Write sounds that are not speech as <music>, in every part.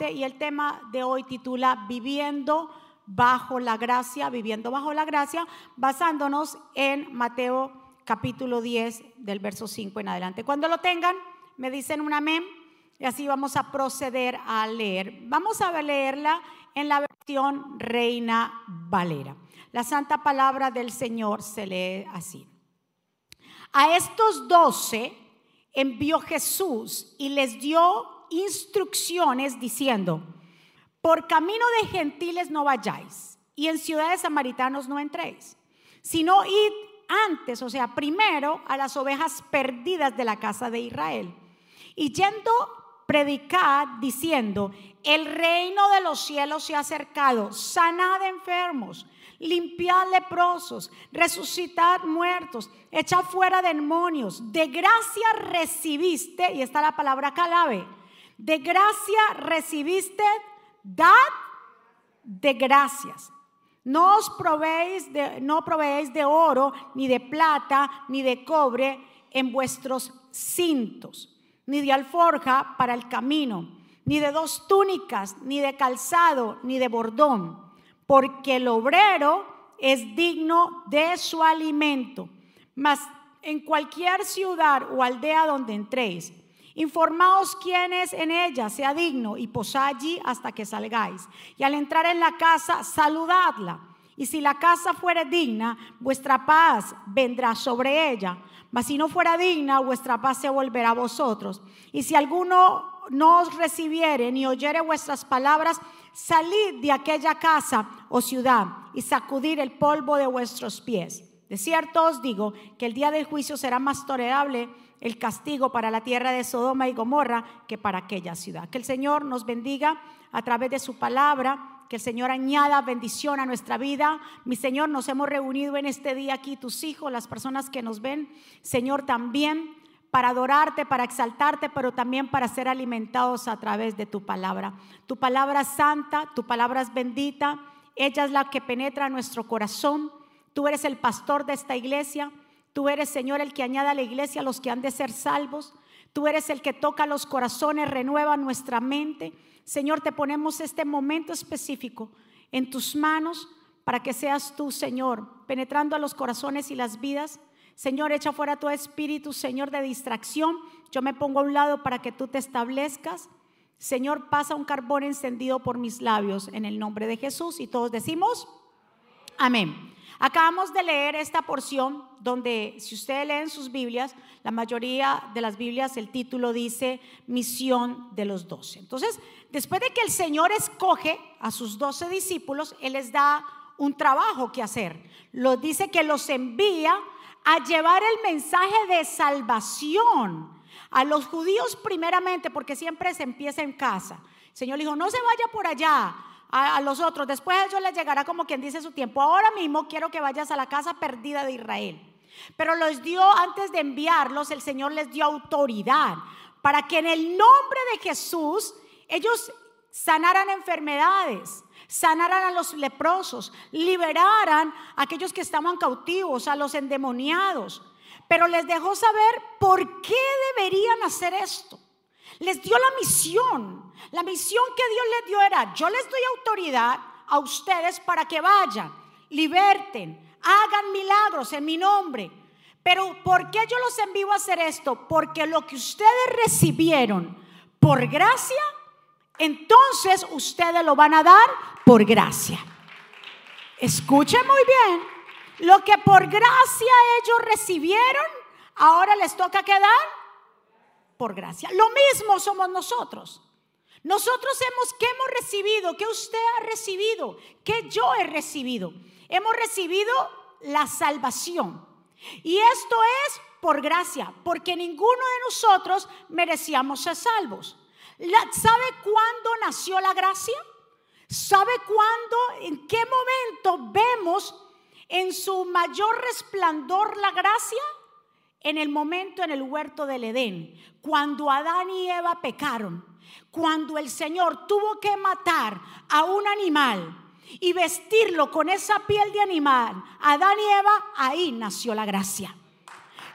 y el tema de hoy titula Viviendo bajo la gracia, viviendo bajo la gracia, basándonos en Mateo capítulo 10 del verso 5 en adelante. Cuando lo tengan, me dicen un amén y así vamos a proceder a leer. Vamos a leerla en la versión Reina Valera. La santa palabra del Señor se lee así. A estos doce envió Jesús y les dio instrucciones diciendo, por camino de gentiles no vayáis y en ciudades samaritanos no entréis, sino id antes, o sea, primero a las ovejas perdidas de la casa de Israel. Y yendo, predicad diciendo, el reino de los cielos se ha acercado, sanad enfermos, limpiad leprosos, resucitad muertos, echad fuera demonios, de gracia recibiste, y está la palabra calabe de gracia recibiste, dad de gracias. No os proveéis de, no proveéis de oro, ni de plata, ni de cobre en vuestros cintos, ni de alforja para el camino, ni de dos túnicas, ni de calzado, ni de bordón, porque el obrero es digno de su alimento. Mas en cualquier ciudad o aldea donde entréis, Informaos quién es en ella sea digno y posad allí hasta que salgáis. Y al entrar en la casa, saludadla. Y si la casa fuera digna, vuestra paz vendrá sobre ella. Mas si no fuera digna, vuestra paz se volverá a vosotros. Y si alguno no os recibiere ni oyere vuestras palabras, salid de aquella casa o ciudad y sacudir el polvo de vuestros pies. De cierto os digo que el día del juicio será más tolerable el castigo para la tierra de Sodoma y Gomorra que para aquella ciudad. Que el Señor nos bendiga a través de su palabra, que el Señor añada bendición a nuestra vida. Mi Señor, nos hemos reunido en este día aquí, tus hijos, las personas que nos ven, Señor, también para adorarte, para exaltarte, pero también para ser alimentados a través de tu palabra. Tu palabra es santa, tu palabra es bendita, ella es la que penetra nuestro corazón. Tú eres el pastor de esta iglesia. Tú eres, Señor, el que añade a la iglesia a los que han de ser salvos. Tú eres el que toca los corazones, renueva nuestra mente. Señor, te ponemos este momento específico en tus manos para que seas tú, Señor, penetrando a los corazones y las vidas. Señor, echa fuera tu espíritu, Señor, de distracción. Yo me pongo a un lado para que tú te establezcas. Señor, pasa un carbón encendido por mis labios en el nombre de Jesús. Y todos decimos, amén. Acabamos de leer esta porción donde, si ustedes leen sus Biblias, la mayoría de las Biblias, el título dice misión de los doce. Entonces, después de que el Señor escoge a sus doce discípulos, Él les da un trabajo que hacer. Lo dice que los envía a llevar el mensaje de salvación a los judíos primeramente, porque siempre se empieza en casa. El Señor dijo, no se vaya por allá, a, los otros. Después a ellos les llegará como quien dice su tiempo. Ahora mismo quiero que vayas a la casa perdida de Israel. Pero los dio, antes de enviarlos, el Señor les dio autoridad para que en el nombre de Jesús ellos sanaran enfermedades, sanaran a los leprosos, liberaran a aquellos que estaban cautivos, a los endemoniados. Pero les dejó saber por qué deberían hacer esto. Les dio la misión. La misión que Dios les dio era, yo les doy autoridad a ustedes para que vayan, liberten, hagan milagros en mi nombre. Pero ¿por qué yo los envío a hacer esto? Porque lo que ustedes recibieron por gracia, entonces ustedes lo van a dar por gracia. Escuchen muy bien. Lo que por gracia ellos recibieron, ahora les toca quedar por gracia. Lo mismo somos nosotros. Nosotros hemos, ¿qué hemos recibido? ¿Qué usted ha recibido? ¿Qué yo he recibido? Hemos recibido la salvación. Y esto es por gracia, porque ninguno de nosotros merecíamos ser salvos. ¿Sabe cuándo nació la gracia? ¿Sabe cuándo, en qué momento vemos en su mayor resplandor la gracia? En el momento en el huerto del Edén, cuando Adán y Eva pecaron, cuando el Señor tuvo que matar a un animal y vestirlo con esa piel de animal, Adán y Eva, ahí nació la gracia.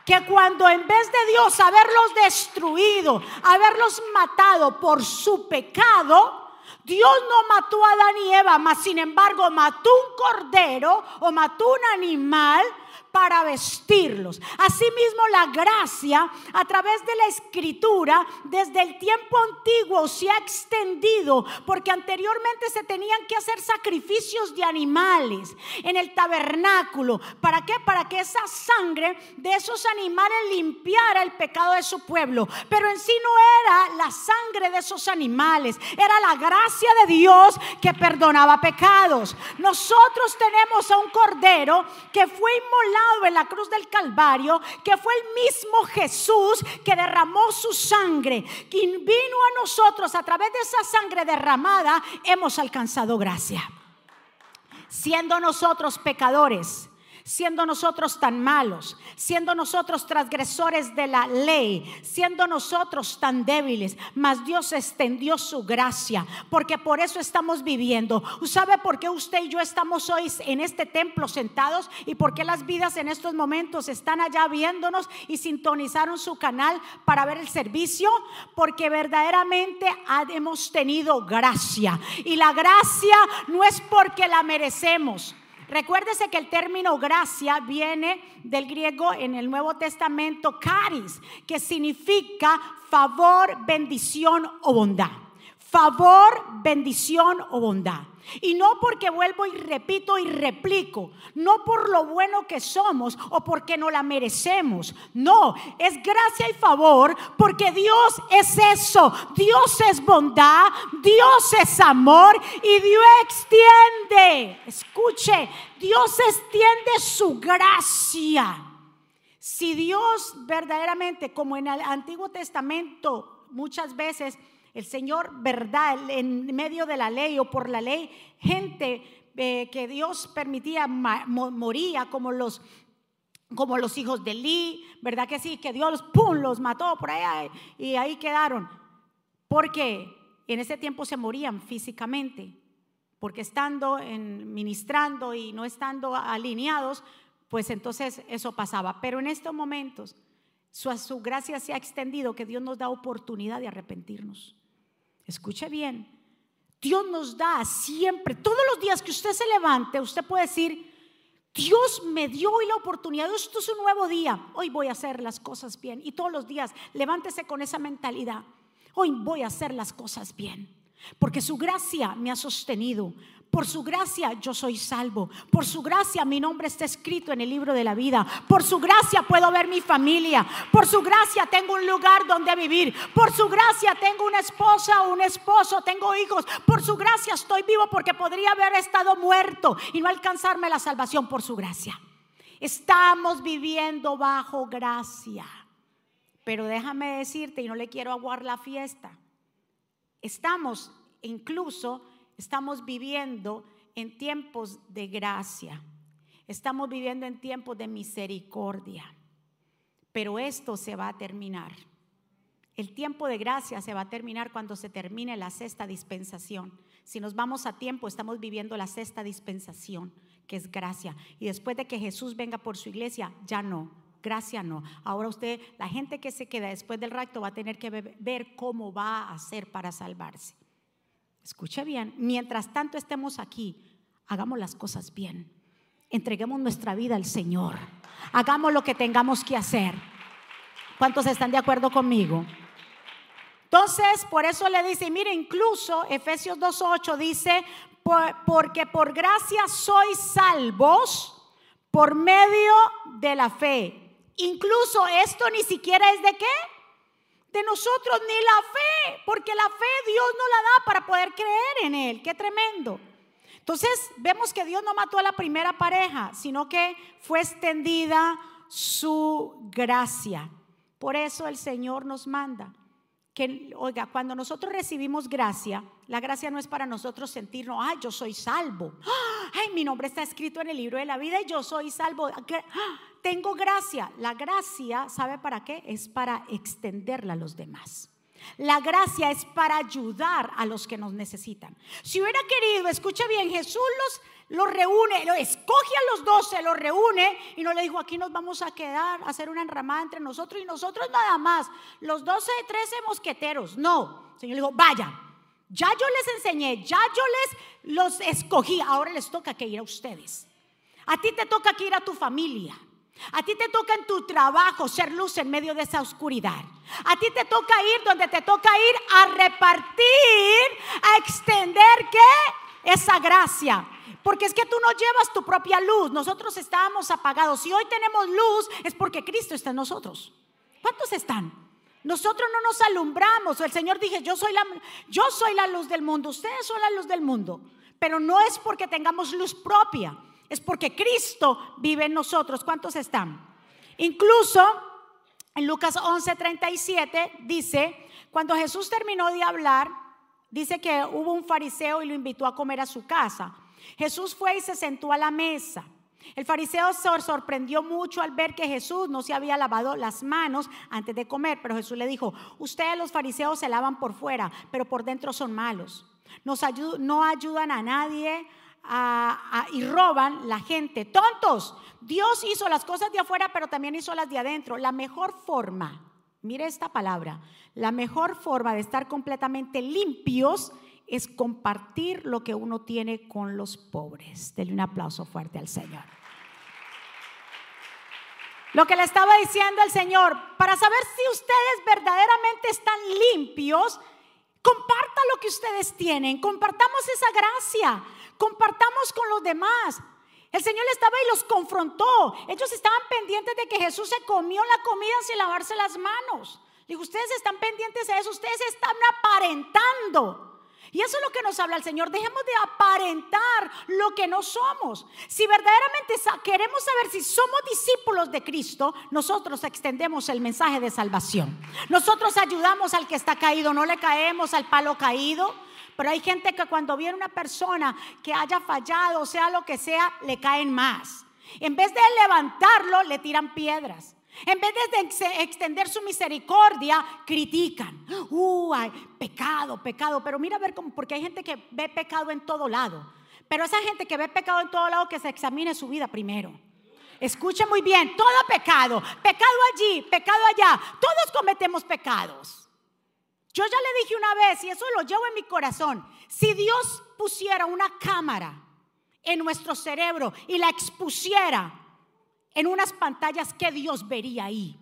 Que cuando en vez de Dios haberlos destruido, haberlos matado por su pecado, Dios no mató a Adán y Eva, mas sin embargo mató un cordero o mató un animal para vestirlos. Asimismo, la gracia a través de la escritura desde el tiempo antiguo se ha extendido porque anteriormente se tenían que hacer sacrificios de animales en el tabernáculo. ¿Para qué? Para que esa sangre de esos animales limpiara el pecado de su pueblo. Pero en sí no era la sangre de esos animales, era la gracia de Dios que perdonaba pecados. Nosotros tenemos a un cordero que fue inmolado en la cruz del Calvario, que fue el mismo Jesús que derramó su sangre, quien vino a nosotros a través de esa sangre derramada, hemos alcanzado gracia. Siendo nosotros pecadores, siendo nosotros tan malos, siendo nosotros transgresores de la ley, siendo nosotros tan débiles, mas Dios extendió su gracia, porque por eso estamos viviendo. ¿Sabe por qué usted y yo estamos hoy en este templo sentados y por qué las vidas en estos momentos están allá viéndonos y sintonizaron su canal para ver el servicio? Porque verdaderamente hemos tenido gracia y la gracia no es porque la merecemos. Recuérdese que el término gracia viene del griego en el Nuevo Testamento caris, que significa favor, bendición o bondad. Favor, bendición o bondad. Y no porque vuelvo y repito y replico, no por lo bueno que somos o porque no la merecemos. No, es gracia y favor porque Dios es eso. Dios es bondad, Dios es amor y Dios extiende, escuche, Dios extiende su gracia. Si Dios verdaderamente, como en el Antiguo Testamento, muchas veces el Señor, verdad, en medio de la ley o por la ley, gente eh, que Dios permitía moría como los como los hijos de Lee, ¿verdad que sí? Que Dios pum, los mató por allá y ahí quedaron. Porque en ese tiempo se morían físicamente, porque estando en, ministrando y no estando alineados, pues entonces eso pasaba. Pero en estos momentos su, su gracia se ha extendido, que Dios nos da oportunidad de arrepentirnos. Escuche bien. Dios nos da siempre, todos los días que usted se levante, usted puede decir, Dios me dio hoy la oportunidad, esto es un nuevo día, hoy voy a hacer las cosas bien. Y todos los días levántese con esa mentalidad, hoy voy a hacer las cosas bien, porque su gracia me ha sostenido, por su gracia yo soy salvo. Por su gracia mi nombre está escrito en el libro de la vida. Por su gracia puedo ver mi familia. Por su gracia tengo un lugar donde vivir. Por su gracia tengo una esposa o un esposo. Tengo hijos. Por su gracia estoy vivo porque podría haber estado muerto y no alcanzarme la salvación por su gracia. Estamos viviendo bajo gracia. Pero déjame decirte, y no le quiero aguar la fiesta, estamos incluso Estamos viviendo en tiempos de gracia. Estamos viviendo en tiempos de misericordia. Pero esto se va a terminar. El tiempo de gracia se va a terminar cuando se termine la sexta dispensación. Si nos vamos a tiempo, estamos viviendo la sexta dispensación, que es gracia. Y después de que Jesús venga por su iglesia, ya no. Gracia no. Ahora usted, la gente que se queda después del rapto va a tener que ver cómo va a hacer para salvarse. Escuche bien, mientras tanto estemos aquí, hagamos las cosas bien. Entreguemos nuestra vida al Señor. Hagamos lo que tengamos que hacer. ¿Cuántos están de acuerdo conmigo? Entonces, por eso le dice, mire, incluso Efesios 2.8 dice, porque por gracia sois salvos por medio de la fe. Incluso esto ni siquiera es de qué? de nosotros ni la fe, porque la fe Dios no la da para poder creer en Él. Qué tremendo. Entonces vemos que Dios no mató a la primera pareja, sino que fue extendida su gracia. Por eso el Señor nos manda que, oiga, cuando nosotros recibimos gracia, la gracia no es para nosotros sentirnos, ay, yo soy salvo. Ay, mi nombre está escrito en el libro de la vida y yo soy salvo tengo gracia. La gracia, ¿sabe para qué? Es para extenderla a los demás. La gracia es para ayudar a los que nos necesitan. Si hubiera querido, escuche bien, Jesús los, los reúne, lo escoge a los doce, los reúne y no le dijo, aquí nos vamos a quedar, a hacer una enramada entre nosotros y nosotros nada más. Los doce, trece mosqueteros. No, el Señor le dijo, vaya, Ya yo les enseñé, ya yo les los escogí, ahora les toca que ir a ustedes. A ti te toca que ir a tu familia. A ti te toca en tu trabajo ser luz en medio de esa oscuridad. A ti te toca ir donde te toca ir a repartir, a extender qué? Esa gracia. Porque es que tú no llevas tu propia luz. Nosotros estábamos apagados. Si hoy tenemos luz es porque Cristo está en nosotros. ¿Cuántos están? Nosotros no nos alumbramos. El Señor dije, yo soy la yo soy la luz del mundo. Ustedes son la luz del mundo. Pero no es porque tengamos luz propia es porque Cristo vive en nosotros. ¿Cuántos están? Incluso en Lucas 11:37 dice, cuando Jesús terminó de hablar, dice que hubo un fariseo y lo invitó a comer a su casa. Jesús fue y se sentó a la mesa. El fariseo se sorprendió mucho al ver que Jesús no se había lavado las manos antes de comer, pero Jesús le dijo, ustedes los fariseos se lavan por fuera, pero por dentro son malos. no ayudan a nadie, y roban la gente. Tontos, Dios hizo las cosas de afuera, pero también hizo las de adentro. La mejor forma, mire esta palabra, la mejor forma de estar completamente limpios es compartir lo que uno tiene con los pobres. Denle un aplauso fuerte al Señor. Lo que le estaba diciendo el Señor, para saber si ustedes verdaderamente están limpios, comparta lo que ustedes tienen, compartamos esa gracia compartamos con los demás. El Señor estaba y los confrontó. Ellos estaban pendientes de que Jesús se comió la comida sin lavarse las manos. Digo, ustedes están pendientes de eso, ustedes están aparentando. Y eso es lo que nos habla el Señor. Dejemos de aparentar lo que no somos. Si verdaderamente queremos saber si somos discípulos de Cristo, nosotros extendemos el mensaje de salvación. Nosotros ayudamos al que está caído, no le caemos al palo caído. Pero hay gente que cuando viene una persona que haya fallado, sea lo que sea, le caen más. En vez de levantarlo, le tiran piedras. En vez de extender su misericordia, critican. Uh, pecado, pecado. Pero mira a ver cómo, porque hay gente que ve pecado en todo lado. Pero esa gente que ve pecado en todo lado, que se examine su vida primero. Escuche muy bien, todo pecado, pecado allí, pecado allá. Todos cometemos pecados. Yo ya le dije una vez, y eso lo llevo en mi corazón, si Dios pusiera una cámara en nuestro cerebro y la expusiera en unas pantallas, ¿qué Dios vería ahí?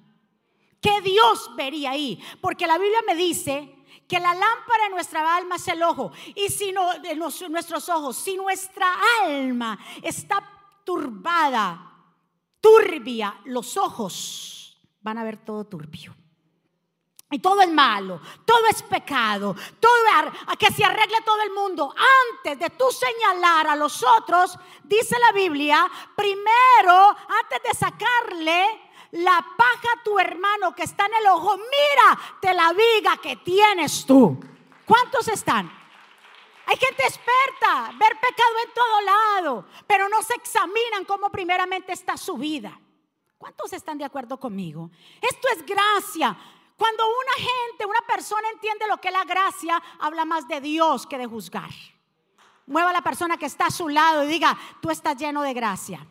¿Qué Dios vería ahí? Porque la Biblia me dice que la lámpara de nuestra alma es el ojo. Y si no, nuestros ojos, si nuestra alma está turbada, turbia, los ojos van a ver todo turbio. Y todo es malo, todo es pecado, todo a que se arregle todo el mundo. Antes de tú señalar a los otros, dice la Biblia, primero, antes de sacarle la paja a tu hermano que está en el ojo, mírate la viga que tienes tú. ¿Cuántos están? Hay gente experta, ver pecado en todo lado, pero no se examinan cómo primeramente está su vida. ¿Cuántos están de acuerdo conmigo? Esto es gracia. Cuando una gente, una persona entiende lo que es la gracia, habla más de Dios que de juzgar. Mueva a la persona que está a su lado y diga, tú estás lleno de gracia.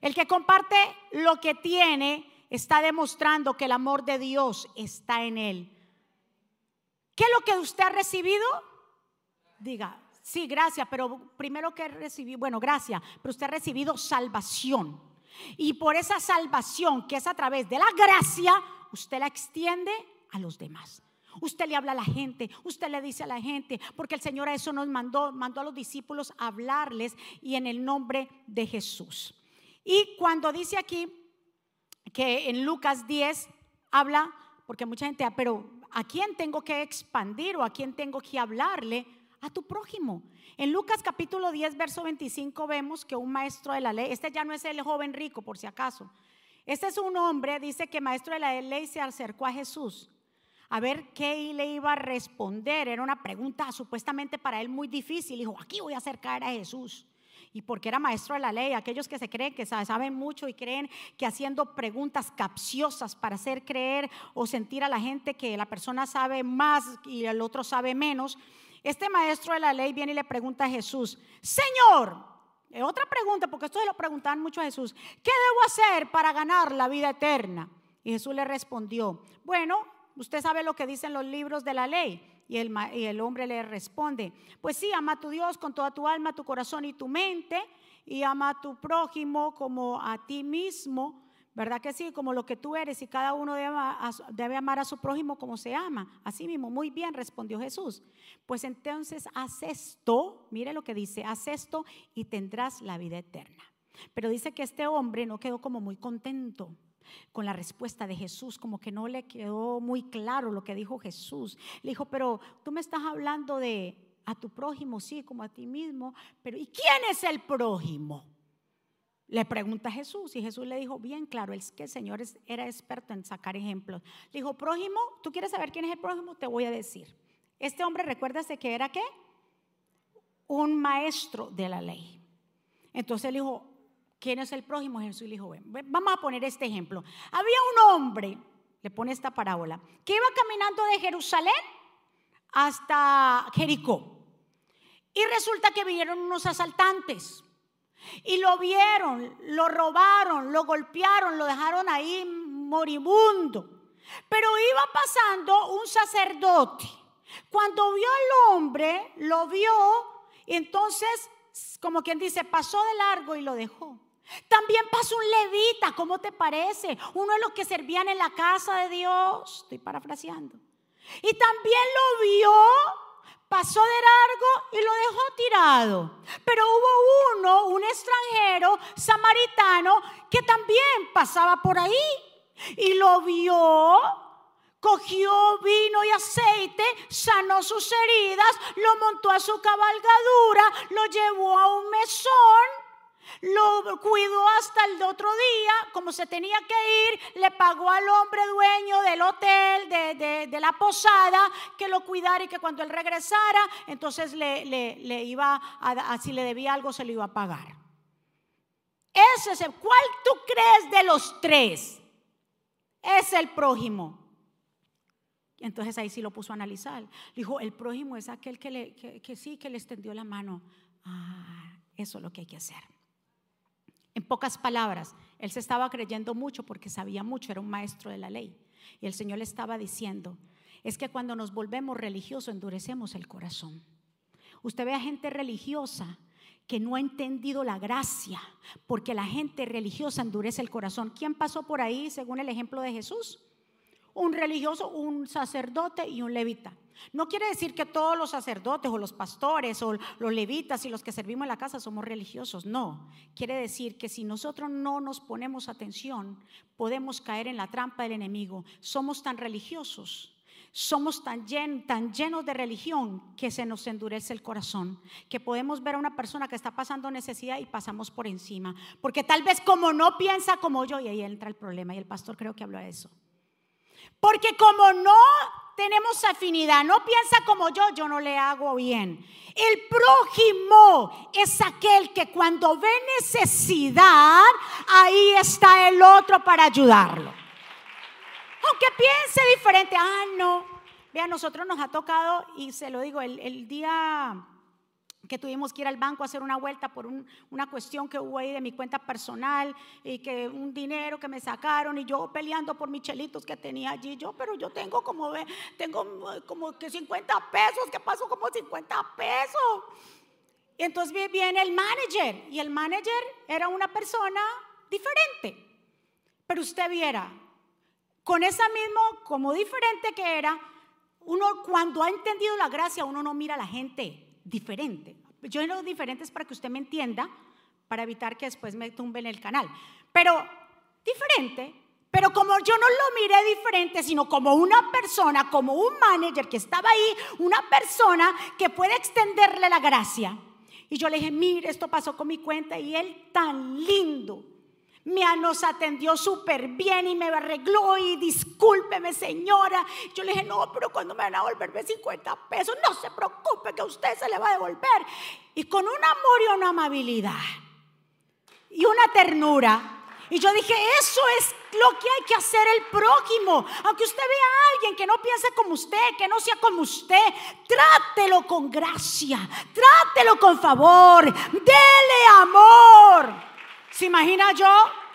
El que comparte lo que tiene está demostrando que el amor de Dios está en él. ¿Qué es lo que usted ha recibido? Diga, sí, gracias, pero primero que recibí, bueno, gracias, pero usted ha recibido salvación. Y por esa salvación que es a través de la gracia, usted la extiende a los demás. Usted le habla a la gente, usted le dice a la gente, porque el Señor a eso nos mandó, mandó a los discípulos a hablarles y en el nombre de Jesús. Y cuando dice aquí que en Lucas 10 habla, porque mucha gente, ah, pero ¿a quién tengo que expandir o a quién tengo que hablarle? A tu prójimo. En Lucas capítulo 10, verso 25 vemos que un maestro de la ley, este ya no es el joven rico por si acaso, este es un hombre, dice que maestro de la ley se acercó a Jesús a ver qué le iba a responder. Era una pregunta supuestamente para él muy difícil. Dijo, aquí voy a acercar a Jesús. Y porque era maestro de la ley, aquellos que se creen que saben mucho y creen que haciendo preguntas capciosas para hacer creer o sentir a la gente que la persona sabe más y el otro sabe menos, este maestro de la ley viene y le pregunta a Jesús, Señor, otra pregunta, porque esto se lo preguntaban mucho a Jesús, ¿qué debo hacer para ganar la vida eterna? Y Jesús le respondió, bueno, usted sabe lo que dicen los libros de la ley. Y el, y el hombre le responde, pues sí, ama a tu Dios con toda tu alma, tu corazón y tu mente, y ama a tu prójimo como a ti mismo. ¿Verdad que sí? Como lo que tú eres y cada uno debe, amar a su prójimo como se ama. Así mismo, muy bien, respondió Jesús. Pues entonces haz esto, mire lo que dice, haz esto y tendrás la vida eterna. Pero dice que este hombre no quedó como muy contento con la respuesta de Jesús, como que no le quedó muy claro lo que dijo Jesús. Le dijo, pero tú me estás hablando de a tu prójimo, sí, como a ti mismo, pero ¿y quién es el prójimo? Le pregunta a Jesús y Jesús le dijo bien claro, es que el Señor era experto en sacar ejemplos. Le dijo, prójimo, ¿tú quieres saber quién es el prójimo? Te voy a decir. Este hombre, recuérdase que era qué? Un maestro de la ley. Entonces le dijo, ¿quién es el prójimo? Jesús le dijo, vamos a poner este ejemplo. Había un hombre, le pone esta parábola, que iba caminando de Jerusalén hasta Jericó. Y resulta que vinieron unos asaltantes y lo vieron, lo robaron, lo golpearon, lo dejaron ahí moribundo. Pero iba pasando un sacerdote. Cuando vio al hombre, lo vio entonces, como quien dice, pasó de largo y lo dejó. También pasó un levita, ¿cómo te parece? Uno de los que servían en la casa de Dios. Estoy parafraseando. Y también lo vio pasó de largo y lo dejó tirado. Pero hubo uno, un extranjero samaritano, que también pasaba por ahí y lo vio. Cogió vino y aceite, sanó sus heridas, lo montó a su cabalgadura, lo llevó a un mesón lo cuidó hasta el otro día, como se tenía que ir, le pagó al hombre dueño del hotel, de, la posada, que lo cuidara y que cuando él regresara, entonces le, le, iba a, si le debía algo, se lo iba a pagar. Ese es el, ¿cuál tú crees de los tres? Es el prójimo. Entonces ahí sí lo puso a analizar. Dijo, el prójimo es aquel que, le, que sí, que le extendió la mano. Ah, eso es lo que hay que hacer. En pocas palabras, él se estaba creyendo mucho porque sabía mucho, era un maestro de la ley. Y el Señor le estaba diciendo, es que cuando nos volvemos religiosos endurecemos el corazón. Usted ve a gente religiosa que no ha entendido la gracia, porque la gente religiosa endurece el corazón. ¿Quién pasó por ahí según el ejemplo de Jesús? Un religioso, un sacerdote y un levita. No quiere decir que todos los sacerdotes o los pastores o los levitas y los que servimos en la casa somos religiosos. No. Quiere decir que si nosotros no nos ponemos atención, podemos caer en la trampa del enemigo. Somos tan religiosos somos tan, llenos de religión que se nos endurece el corazón, que podemos ver a una persona que está pasando necesidad y pasamos por encima, porque tal vez como no piensa como yo, y ahí entra el problema, y el pastor creo que habló de eso, porque como no tenemos afinidad, no piensa como yo, yo no le hago bien. El prójimo es aquel que cuando ve necesidad, ahí está el otro para ayudarlo. Aunque piense diferente, ah, no. Vea, nosotros nos ha tocado, y se lo digo, el, el día que tuvimos que ir al banco a hacer una vuelta por una cuestión que hubo ahí de mi cuenta personal y que un dinero que me sacaron y yo peleando por mis chelitos que tenía allí. Yo, pero yo tengo como, tengo como que 50 pesos, ¿qué pasó? Como 50 pesos. Y entonces viene el manager y el manager era una persona diferente. Pero usted viera, con esa mismo, como diferente que era, uno cuando ha entendido la gracia, uno no mira a la gente diferente. Yo digo diferentes para que usted me entienda, para evitar que después me tumben el canal. Pero diferente, pero como yo no lo miré diferente, sino como una persona, como un manager que estaba ahí, una persona que puede extenderle la gracia. Y yo le dije, mire, esto pasó con mi cuenta y él tan lindo, me nos atendió súper bien y me arregló y discúlpeme señora. Yo le dije, no, pero cuando me van a devolver 50 pesos, no se preocupe que usted se le va a devolver. Y con un amor y una amabilidad y una ternura. Y yo dije, eso es lo que hay que hacer el prójimo. Aunque usted vea a alguien que no piense como usted, que no sea como usted, trátelo con gracia, trátelo con favor, dele amor. ¿Se imagina yo?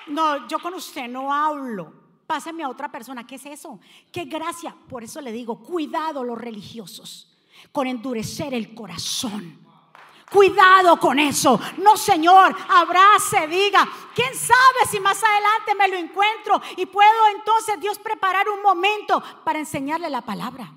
No, yo con usted no hablo. Pásame a otra persona. ¿Qué es eso? ¿Qué gracia? Por eso le digo, cuidado los religiosos con endurecer el corazón. Cuidado con eso. No, Señor, abrace, diga, ¿quién sabe si más adelante me lo encuentro y puedo entonces Dios preparar un momento para enseñarle la palabra?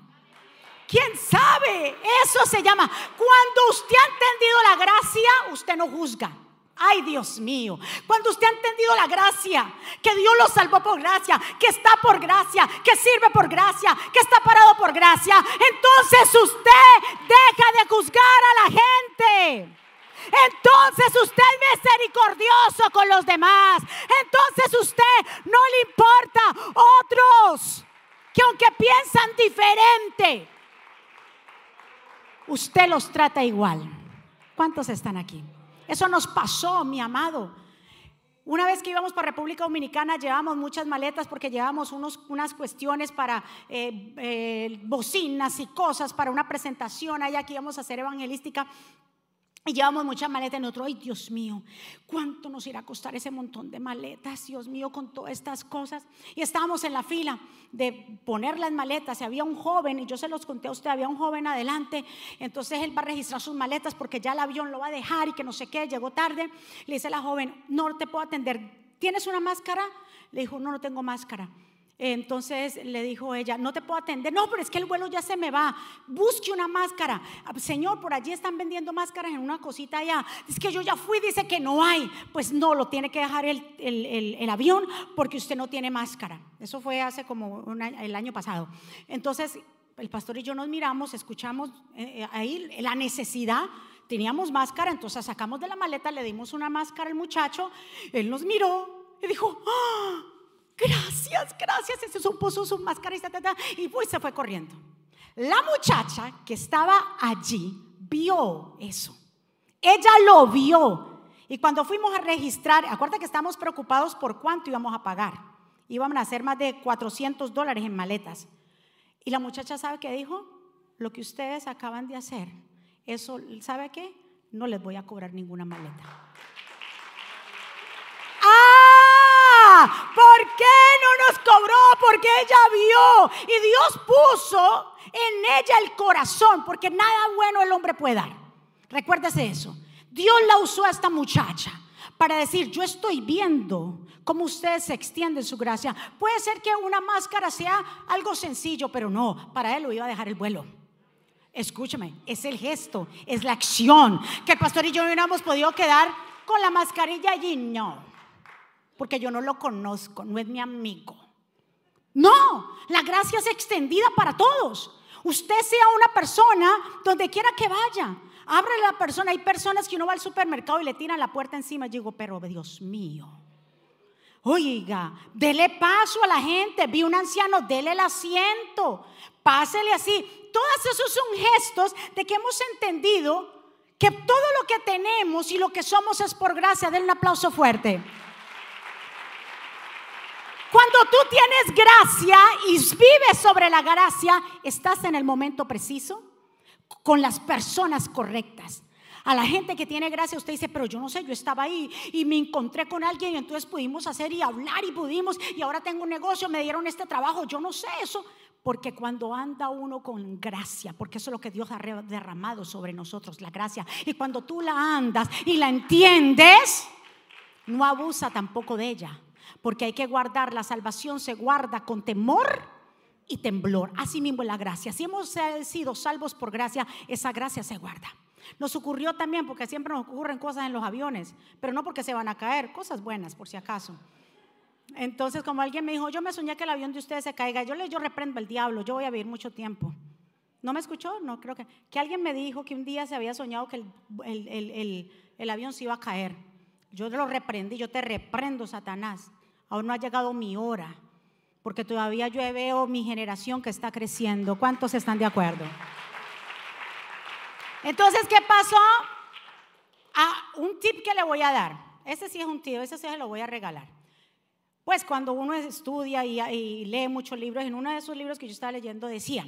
¿Quién sabe? Eso se llama. Cuando usted ha entendido la gracia, usted no juzga. Ay, Dios mío, cuando usted ha entendido la gracia, que Dios lo salvó por gracia, que está por gracia, que sirve por gracia, que está parado por gracia, entonces usted deja de juzgar a la gente. Entonces usted es misericordioso con los demás. Entonces usted no le importa otros que aunque piensan diferente, usted los trata igual. ¿Cuántos están aquí? Eso nos pasó, mi amado. Una vez que íbamos para República Dominicana, llevamos muchas maletas porque llevamos unos, unas cuestiones para eh, eh, bocinas y cosas para una presentación allá que íbamos a hacer evangelística. Y llevamos muchas maletas en otro. Ay, Dios mío, ¿cuánto nos irá a costar ese montón de maletas? Dios mío, con todas estas cosas. Y estábamos en la fila de poner las maletas. Y había un joven, y yo se los conté a usted, había un joven adelante. Entonces él va a registrar sus maletas porque ya el avión lo va a dejar y que no sé qué, llegó tarde. Le dice la joven, no te puedo atender. ¿Tienes una máscara? Le dijo, no, no tengo máscara. Entonces le dijo ella, no te puedo atender. No, pero es que el vuelo ya se me va. Busque una máscara. Ah, Señor, por allí están vendiendo máscaras en una cosita allá. Es que yo ya fui, dice que no hay. Pues no, lo tiene que dejar el, avión porque usted no tiene máscara. Eso fue hace como el año pasado. Entonces el pastor y yo nos miramos, escuchamos eh, eh, ahí la necesidad teníamos máscara, entonces sacamos de la maleta, le dimos una máscara al muchacho, él nos miró y dijo, ¡Ah! Gracias, gracias. Ese puso su máscara y, pues se fue corriendo. La muchacha que estaba allí vio eso. Ella lo vio. Y cuando fuimos a registrar, acuérdate que estamos preocupados por cuánto íbamos a pagar. Íbamos a hacer más de 400 dólares en maletas. Y la muchacha sabe qué dijo, lo que ustedes acaban de hacer, eso, ¿sabe qué? No les voy a cobrar ninguna maleta. ¿Por qué no nos cobró? Porque ella vio y Dios puso en ella el corazón, porque nada bueno el hombre puede dar. Recuérdese eso. Dios la usó a esta muchacha para decir, yo estoy viendo cómo usted se extiende en su gracia. Puede ser que una máscara sea algo sencillo, pero no, para él lo iba a dejar el vuelo. Escúchame, es el gesto, es la acción. Que el pastor y yo no hubiéramos podido quedar con la mascarilla allí, no porque yo no lo conozco, no es mi amigo. No, la gracia es extendida para todos. Usted sea una persona donde quiera que vaya. Abre la persona. Hay personas que uno va al supermercado y le tiran la puerta encima. Y digo, pero Dios mío. Oiga, dele paso a la gente. Vi un anciano, dele el asiento. Pásele así. Todos esos son gestos de que hemos entendido que todo lo que tenemos y lo que somos es por gracia. Denle un aplauso fuerte. Cuando tú tienes gracia y vives sobre la gracia, estás en el momento preciso con las personas correctas. A la gente que tiene gracia, usted dice, pero yo no sé, yo estaba ahí y me encontré con alguien y entonces pudimos hacer y hablar y pudimos y ahora tengo un negocio, me dieron este trabajo, yo no sé eso. Porque cuando anda uno con gracia, porque eso es lo que Dios ha derramado sobre nosotros, la gracia. Y cuando tú la andas y la entiendes, no abusa tampoco de ella porque hay que guardar, la salvación se guarda con temor y temblor. Así mismo la gracia. Si hemos sido salvos por gracia, esa gracia se guarda. Nos ocurrió también, porque siempre nos ocurren cosas en los aviones, pero no porque se van a caer, cosas buenas por si acaso. Entonces, como alguien me dijo, yo me soñé que el avión de ustedes se caiga, yo le yo reprendo al diablo, yo voy a vivir mucho tiempo. ¿No me escuchó? No, creo que. Que alguien me dijo que un día se había soñado que el, el, el avión se iba a caer. Yo lo reprendí, yo te reprendo, Satanás. Aún no ha llegado mi hora, porque todavía yo veo mi generación que está creciendo. ¿Cuántos están de acuerdo? Entonces, ¿qué pasó? Ah, un tip que le voy a dar. Ese sí es un tip, ese sí se lo voy a regalar. Pues cuando uno estudia y, y lee muchos libros, en uno de esos libros que yo estaba leyendo decía,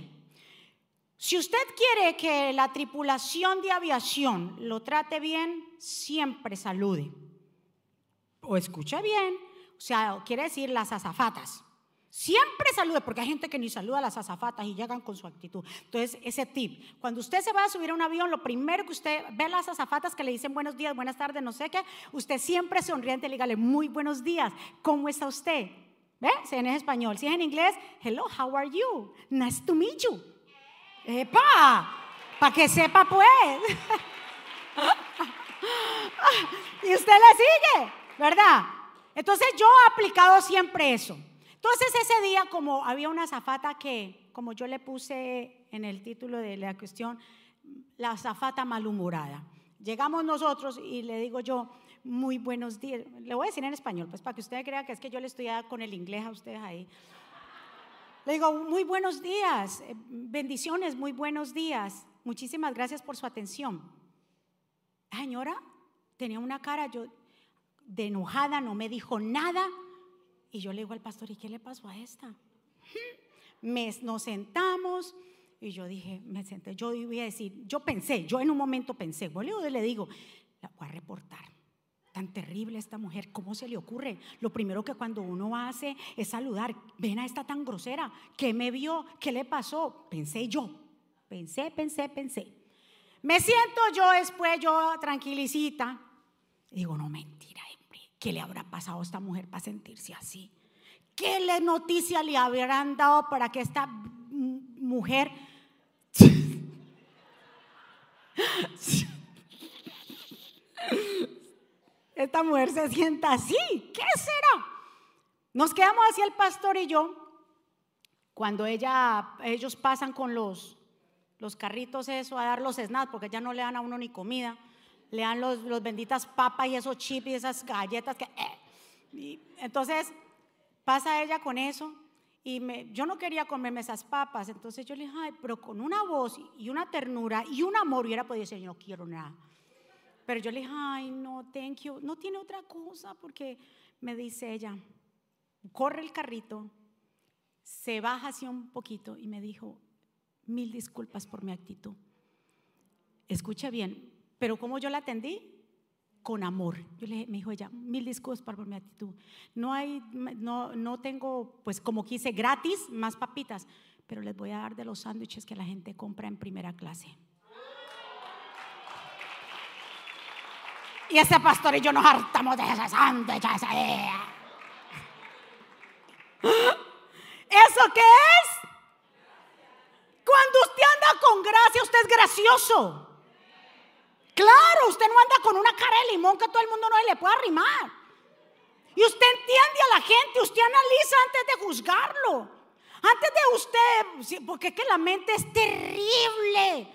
si usted quiere que la tripulación de aviación lo trate bien, siempre salude. O escuche bien, sea, quiere decir las azafatas. Siempre salude, porque hay gente que ni saluda a las azafatas y llegan con su actitud. Entonces, ese tip, cuando usted se va a subir a un avión, lo primero que usted ve a las azafatas que le dicen buenos días, buenas tardes, no sé qué, usted siempre sonriente, le dígale muy buenos días, ¿cómo está usted? ¿Ve? Si en español, si es en inglés, hello, how are you? Nice to meet you. ¡Epa! Para que sepa pues. <laughs> y usted le sigue, ¿verdad? Entonces yo he aplicado siempre eso. Entonces ese día, como había una zafata que, como yo le puse en el título de la cuestión, la zafata malhumorada. Llegamos nosotros y le digo yo, muy buenos días. Le voy a decir en español, pues para que usted crea que es que yo le estoy con el inglés a ustedes ahí. Le digo, muy buenos días, eh, bendiciones, muy buenos días. Muchísimas gracias por su atención. señora tenía una cara yo de enojada, no me dijo nada. Y yo le digo al pastor, ¿y qué le pasó a esta? Me, nos sentamos y yo dije, me senté, yo iba a decir, yo pensé, yo en un momento pensé, boludo, le digo, la voy a reportar. Tan terrible esta mujer, ¿cómo se le ocurre? Lo primero que cuando uno hace es saludar, ven a esta tan grosera, ¿qué me vio? ¿Qué le pasó? Pensé yo, pensé, pensé, pensé. Me siento yo después, yo tranquilicita, digo, no mentira, ¿Qué le habrá pasado a esta mujer para sentirse así? ¿Qué le noticia le habrán dado para que esta mujer... esta mujer se sienta así? ¿Qué será? Nos quedamos así el pastor y yo cuando ella, ellos pasan con los, los carritos eso a dar los snacks, porque ya no le dan a uno ni comida le dan los, los benditas papas y esos chips y esas galletas que... Eh. entonces pasa ella con eso y me, yo no quería comerme esas papas, entonces yo le dije, ay, pero con una voz y una ternura y un amor, hubiera podido decir, yo no quiero nada. Pero yo le dije, ay, no, thank you, no tiene otra cosa, porque me dice ella, corre el carrito, se baja así un poquito y me dijo, mil disculpas por mi actitud. Escucha bien, pero como yo la atendí? Con amor. Yo le me dijo ella, mil disculpas por mi actitud. No hay, no, no tengo, pues como quise, gratis, más papitas, pero les voy a dar de los sándwiches que la gente compra en primera clase. Y ese pastor y yo nos hartamos de ese sándwiches. ¿Eso qué es? Cuando usted anda con gracia, usted es gracioso. Claro, usted no anda con una cara de limón que todo el mundo no le pueda arrimar. Y usted entiende a la gente, usted analiza antes de juzgarlo. Antes de usted, porque es que la mente es terrible.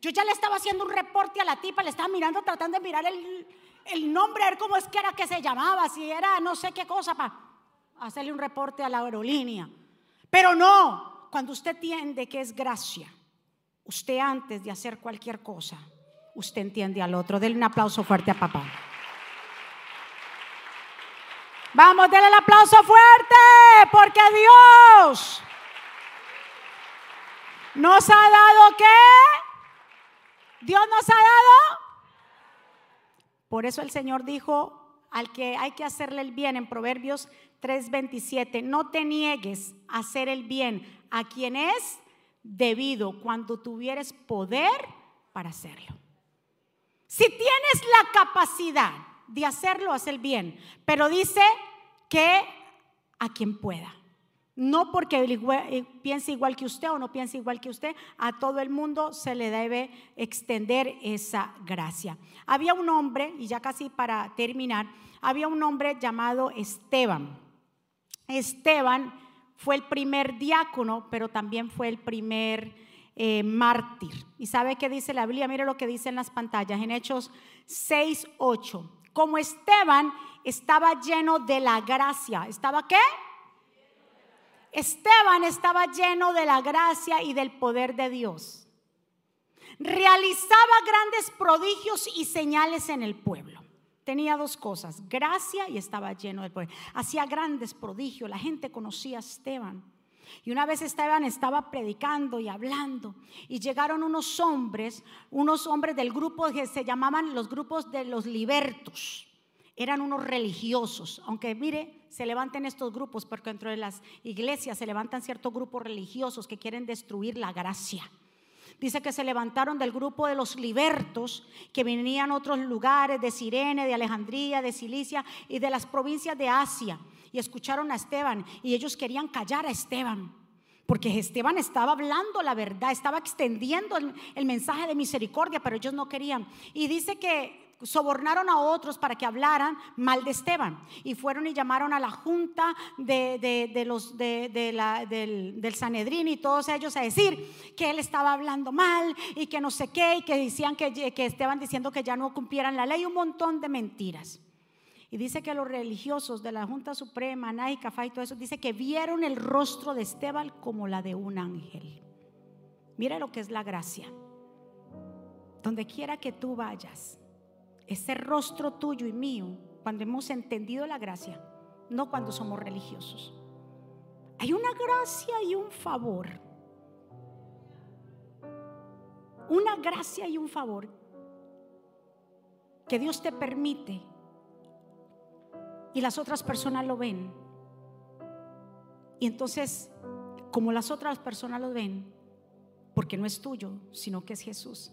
Yo ya le estaba haciendo un reporte a la tipa, le estaba mirando, tratando de mirar el, el nombre, a ver cómo es que era que se llamaba, si era no sé qué cosa, para hacerle un reporte a la aerolínea. Pero no, cuando usted entiende que es gracia, usted antes de hacer cualquier cosa, usted entiende al otro. Denle un aplauso fuerte a papá. Vamos, denle el aplauso fuerte, porque Dios nos ha dado qué? Dios nos ha dado. Por eso el Señor dijo al que hay que hacerle el bien en Proverbios 3:27, no te niegues a hacer el bien a quien es debido cuando tuvieres poder para hacerlo. Si tienes la capacidad de hacerlo, haz el bien. Pero dice que a quien pueda. No porque eh, piense igual que usted o no piense igual que usted, a todo el mundo se le debe extender esa gracia. Había un hombre, y ya casi para terminar, había un hombre llamado Esteban. Esteban fue el primer diácono, pero también fue el primer eh, mártir. ¿Y sabe qué dice la Biblia? Mire lo que dice en las pantallas, en Hechos 6, 8. Como Esteban estaba lleno de la gracia. ¿Estaba qué? Esteban estaba lleno de la gracia y del poder de Dios. Realizaba grandes prodigios y señales en el pueblo. Tenía dos cosas, gracia y estaba lleno de poder. Hacía grandes prodigios, la gente conocía a Esteban. Y una vez Esteban estaba predicando y hablando y llegaron unos hombres, unos hombres del grupo que se llamaban los grupos de los libertos. Eran unos religiosos, aunque mire, se levanten estos grupos, porque dentro de las iglesias se levantan ciertos grupos religiosos que quieren destruir la gracia. Dice que se levantaron del grupo de los libertos, que venían otros lugares, de Sirene, de Alejandría, de Cilicia y de las provincias de Asia, y escucharon a Esteban, y ellos querían callar a Esteban. Porque Esteban estaba hablando la verdad, estaba extendiendo el, el mensaje de misericordia, pero ellos no querían. Y dice que sobornaron a otros para que hablaran mal de Esteban y fueron y llamaron a la junta de, los del, del, Sanedrín y todos ellos a decir que él estaba hablando mal y que no sé qué y que decían que, que Esteban diciendo que ya no cumplieran la ley, un montón de mentiras. Y dice que los religiosos de la Junta Suprema, Nay, Cafá y todo eso, dice que vieron el rostro de Esteban como la de un ángel. Mira lo que es la gracia. Donde quiera que tú vayas, ese rostro tuyo y mío cuando hemos entendido la gracia, no cuando somos religiosos. Hay una gracia y un favor. Una gracia y un favor que Dios te permite y las otras personas lo ven. Y entonces, como las otras personas lo ven, porque no es tuyo, sino que es Jesús.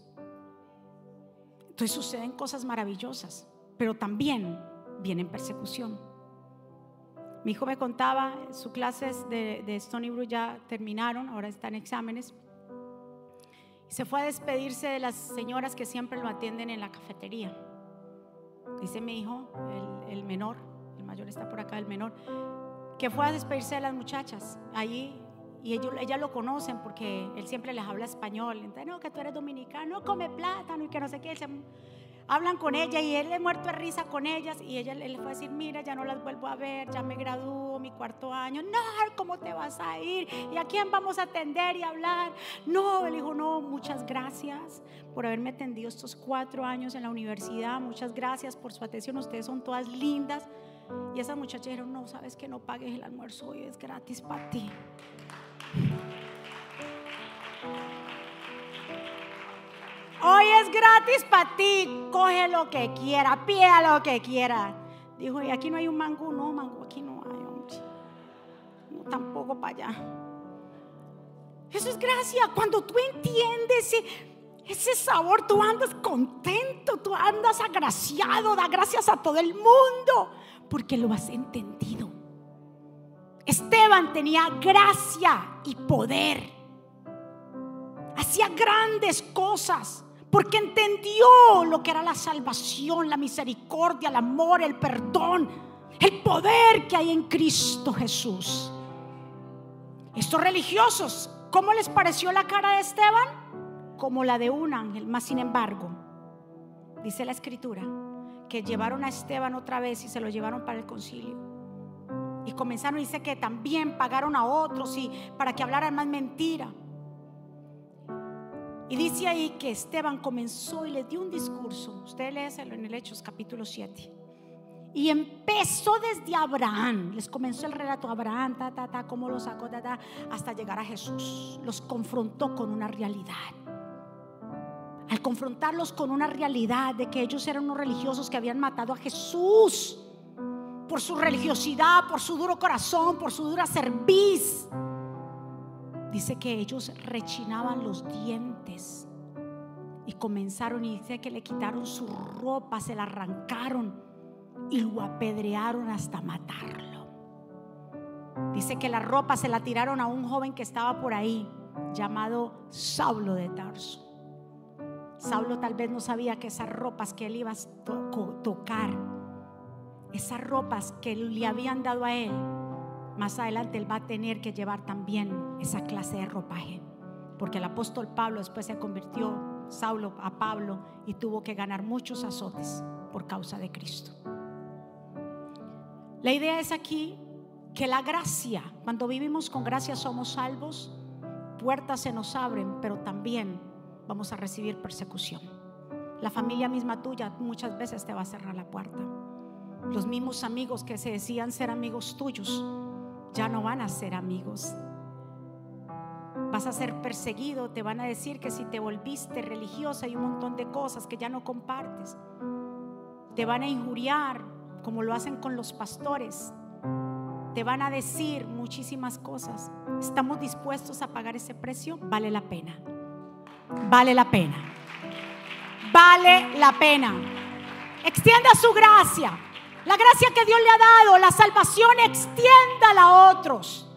Entonces suceden cosas maravillosas, pero también vienen persecución. Mi hijo me contaba, sus clases de, de Stony Brook ya terminaron, ahora están exámenes. Y se fue a despedirse de las señoras que siempre lo atienden en la cafetería. Dice mi hijo, el, el menor, el mayor está por acá, el menor, que fue a despedirse de las muchachas. Allí y ellos, ellas lo conocen porque él siempre les habla español. Entonces, no, que tú eres dominicano, come plátano y que no sé qué. hablan con ella y él le muerto de risa con ellas. Y ella le fue a decir: Mira, ya no las vuelvo a ver, ya me gradúo, mi cuarto año. No, ¿cómo te vas a ir? ¿Y a quién vamos a atender y hablar? No, él dijo: No, muchas gracias por haberme atendido estos cuatro años en la universidad. Muchas gracias por su atención. Ustedes son todas lindas. Y esa muchacha dijo: No, sabes que no pagues el almuerzo hoy, es gratis para ti. Hoy es gratis para ti. Coge lo que quiera, pida lo que quiera. Dijo, y aquí no hay un mango, no, mango, aquí no hay, No, tampoco para allá. Eso es gracia. Cuando tú entiendes ese sabor, tú andas contento, tú andas agraciado, da gracias a todo el mundo, porque lo has entendido. Esteban tenía gracia y poder. Hacía grandes cosas porque entendió lo que era la salvación, la misericordia, el amor, el perdón, el poder que hay en Cristo Jesús. Estos religiosos, ¿cómo les pareció la cara de Esteban? Como la de un ángel, más sin embargo, dice la escritura, que llevaron a Esteban otra vez y se lo llevaron para el concilio. Y comenzaron, dice que también pagaron a otros y para que hablaran más mentira. Y dice ahí que Esteban comenzó y les dio un discurso. Usted léeselo en el Hechos capítulo 7. Y empezó desde Abraham, les comenzó el relato Abraham, ta, ta, ta, cómo lo sacó, ta, ta, hasta llegar a Jesús. Los confrontó con una realidad. Al confrontarlos con una realidad de que ellos eran unos religiosos que habían matado a Jesús por su religiosidad, por su duro corazón, por su dura cerviz. Dice que ellos rechinaban los dientes y comenzaron y dice que le quitaron su ropa, se la arrancaron y lo apedrearon hasta matarlo. Dice que la ropa se la tiraron a un joven que estaba por ahí, llamado Saulo de Tarso. Saulo tal vez no sabía que esas ropas que él iba a tocar esas ropas que le habían dado a él, más adelante él va a tener que llevar también esa clase de ropaje. Porque el apóstol Pablo después se convirtió, Saulo, a Pablo y tuvo que ganar muchos azotes por causa de Cristo. La idea es aquí que la gracia, cuando vivimos con gracia somos salvos, puertas se nos abren, pero también vamos a recibir persecución. La familia misma tuya muchas veces te va a cerrar la puerta. Los mismos amigos que se decían ser amigos tuyos ya no van a ser amigos. Vas a ser perseguido, te van a decir que si te volviste religiosa hay un montón de cosas que ya no compartes. Te van a injuriar como lo hacen con los pastores. te van a decir muchísimas cosas. ¿Estamos dispuestos a pagar ese precio? Vale la pena. Vale la pena. Vale la pena. Extienda su gracia. La gracia que Dios le ha dado, la salvación, extiéndala a otros.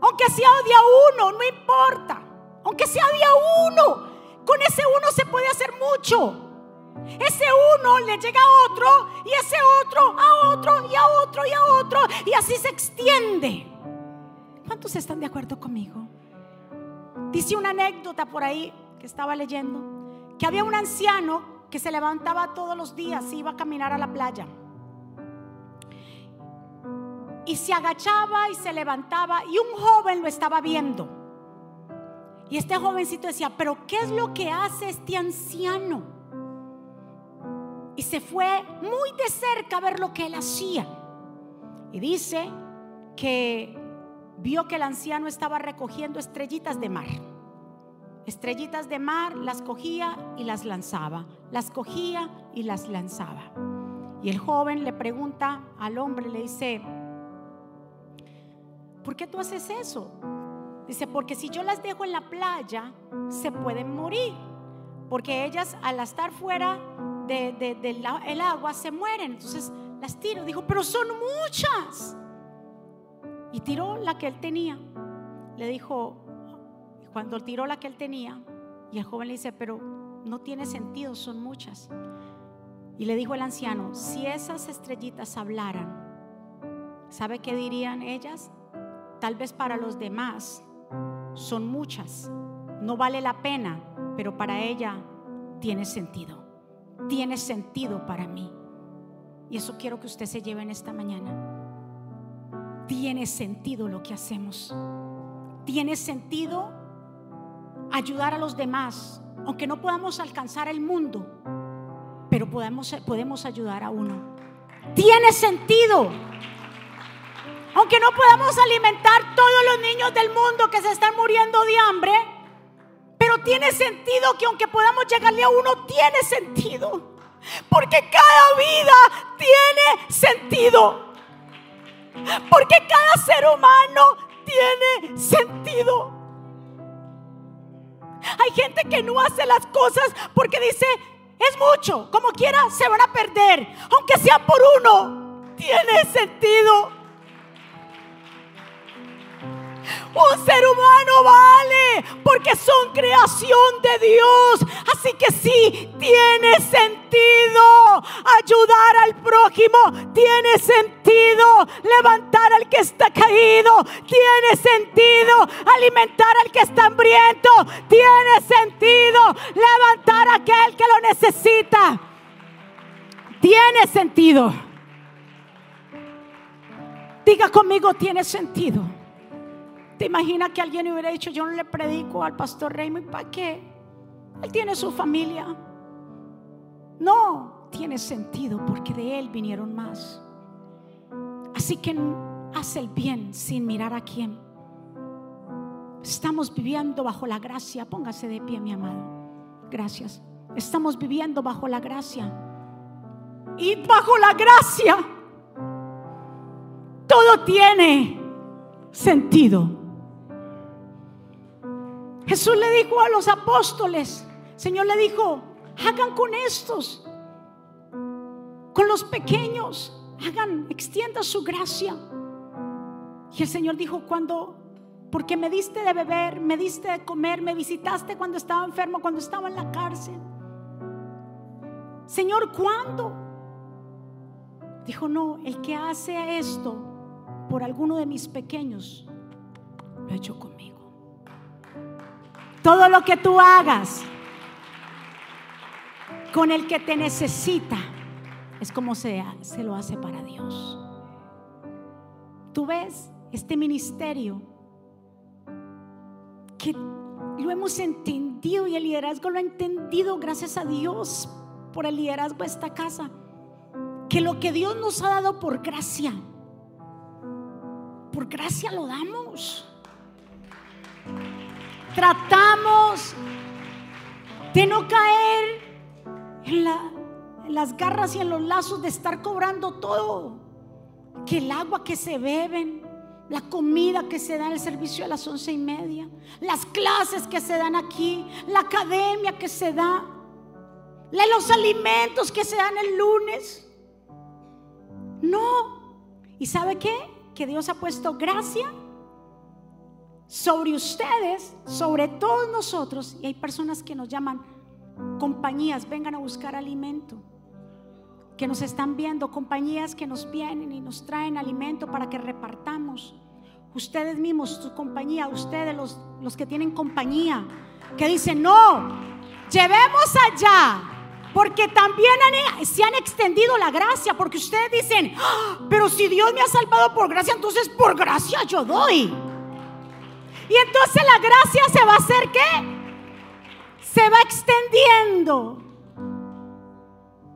Aunque sea de uno, no importa. Aunque sea de uno, con ese uno se puede hacer mucho. Ese uno le llega a otro y ese otro a otro y a otro y a otro y así se extiende. ¿Cuántos están de acuerdo conmigo? Dice una anécdota por ahí que estaba leyendo, que había un anciano que se levantaba todos los días y iba a caminar a la playa. Y se agachaba y se levantaba y un joven lo estaba viendo. Y este jovencito decía, pero ¿qué es lo que hace este anciano? y se fue muy de cerca a ver lo que él hacía. Y dice que vio que el anciano estaba recogiendo estrellitas de mar. Estrellitas de mar las cogía y las lanzaba, las cogía y las lanzaba. Y el joven le pregunta al hombre, le dice, ¿por qué tú haces eso? Dice, porque si yo las dejo en la playa, se pueden morir. Porque ellas al estar fuera del agua se mueren. Entonces las tiro. Dijo, pero son muchas. Y tiró la que él tenía. Le dijo, cuando tiró la que él tenía, y el joven le dice, pero no tiene sentido, son muchas. Y le dijo el anciano, si esas estrellitas hablaran, ¿sabe qué dirían ellas? Tal vez para los demás son muchas, no vale la pena, pero para ella tiene sentido tiene sentido para mí. Y eso quiero que usted se lleve en esta mañana. Tiene sentido lo que hacemos. Tiene sentido ayudar a los demás, aunque no podamos alcanzar el mundo, pero podemos, podemos ayudar a uno. Tiene sentido. Aunque no podamos alimentar todos los niños del mundo que se están muriendo de hambre, pero tiene sentido que aunque podamos llegarle a uno, tiene sentido. Porque cada vida tiene sentido. Porque cada ser humano tiene sentido. Hay gente que no hace las cosas porque dice, es mucho, como quiera se van a perder, aunque sea por uno, tiene sentido. Un ser humano vale porque son creación de Dios. Así que sí, tiene sentido ayudar al prójimo. Tiene sentido levantar al que está caído. Tiene sentido alimentar al que está hambriento. Tiene sentido levantar a aquel que lo necesita. Tiene sentido. Diga conmigo, tiene sentido. ¿Te imaginas que alguien hubiera dicho, yo no le predico al pastor Raymond? ¿Para qué? Él tiene su familia. No, tiene sentido porque de él vinieron más. Así que haz el bien sin mirar a quién. Estamos viviendo bajo la gracia. Póngase de pie, mi amado. Gracias. Estamos viviendo bajo la gracia. Y bajo la gracia todo tiene sentido. Jesús le dijo a los apóstoles, Señor le dijo, hagan con estos, con los pequeños, hagan, extienda su gracia. Y el Señor dijo, cuando, porque me diste de beber, me diste de comer, me visitaste cuando estaba enfermo, cuando estaba en la cárcel. Señor, ¿cuándo? Dijo, no, el que hace esto por alguno de mis pequeños, lo ha hecho conmigo. Todo lo que tú hagas con el que te necesita es como sea, se lo hace para Dios. Tú ves este ministerio que lo hemos entendido y el liderazgo lo ha entendido gracias a Dios por el liderazgo de esta casa. Que lo que Dios nos ha dado por gracia, por gracia lo damos tratamos de no caer en, las garras y en los lazos de estar cobrando todo. que el agua que se beben, la comida que se da en el servicio a las once y media, las clases que se dan aquí, la academia que se da, los alimentos que se dan el lunes. No. ¿Y sabe qué? Que Dios ha puesto gracia sobre ustedes, sobre todos nosotros. Y hay personas que nos llaman compañías, vengan a buscar alimento. Que nos están viendo, compañías que nos vienen y nos traen alimento para que repartamos. Ustedes mismos, su compañía, ustedes los, los que tienen compañía, que dicen, no, llevemos allá porque también se han extendido la gracia, porque ustedes dicen, ah, pero si Dios me ha salvado por gracia, entonces por gracia yo doy. Y entonces la gracia se va a hacer qué? Se va extendiendo.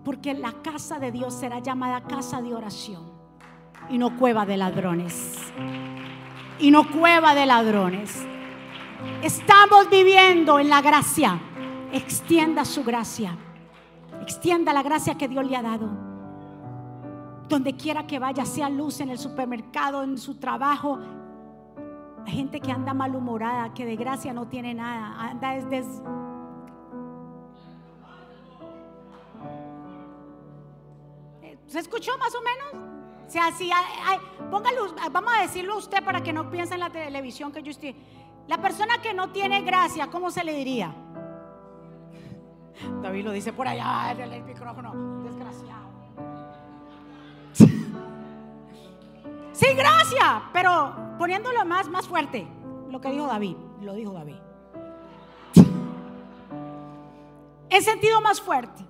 Porque la casa de Dios será llamada casa de oración y no cueva de ladrones. Y no cueva de ladrones. Estamos viviendo en la gracia. Extienda su gracia. Extienda la gracia que Dios le ha dado. Donde quiera que vaya, sea luz en el supermercado, en su trabajo. Gente que anda malhumorada, que de gracia no tiene nada. Anda desde... ¿Se escuchó más o menos? O sea, si póngalo, vamos a decirlo a usted para que no piense en la televisión que yo estoy. La persona que no tiene gracia, ¿cómo se le diría? <laughs> David lo dice por allá el micrófono. Desgraciado. Sin gracia, pero poniéndolo más, más fuerte. Lo que dijo David, lo dijo David. En sentido más fuerte.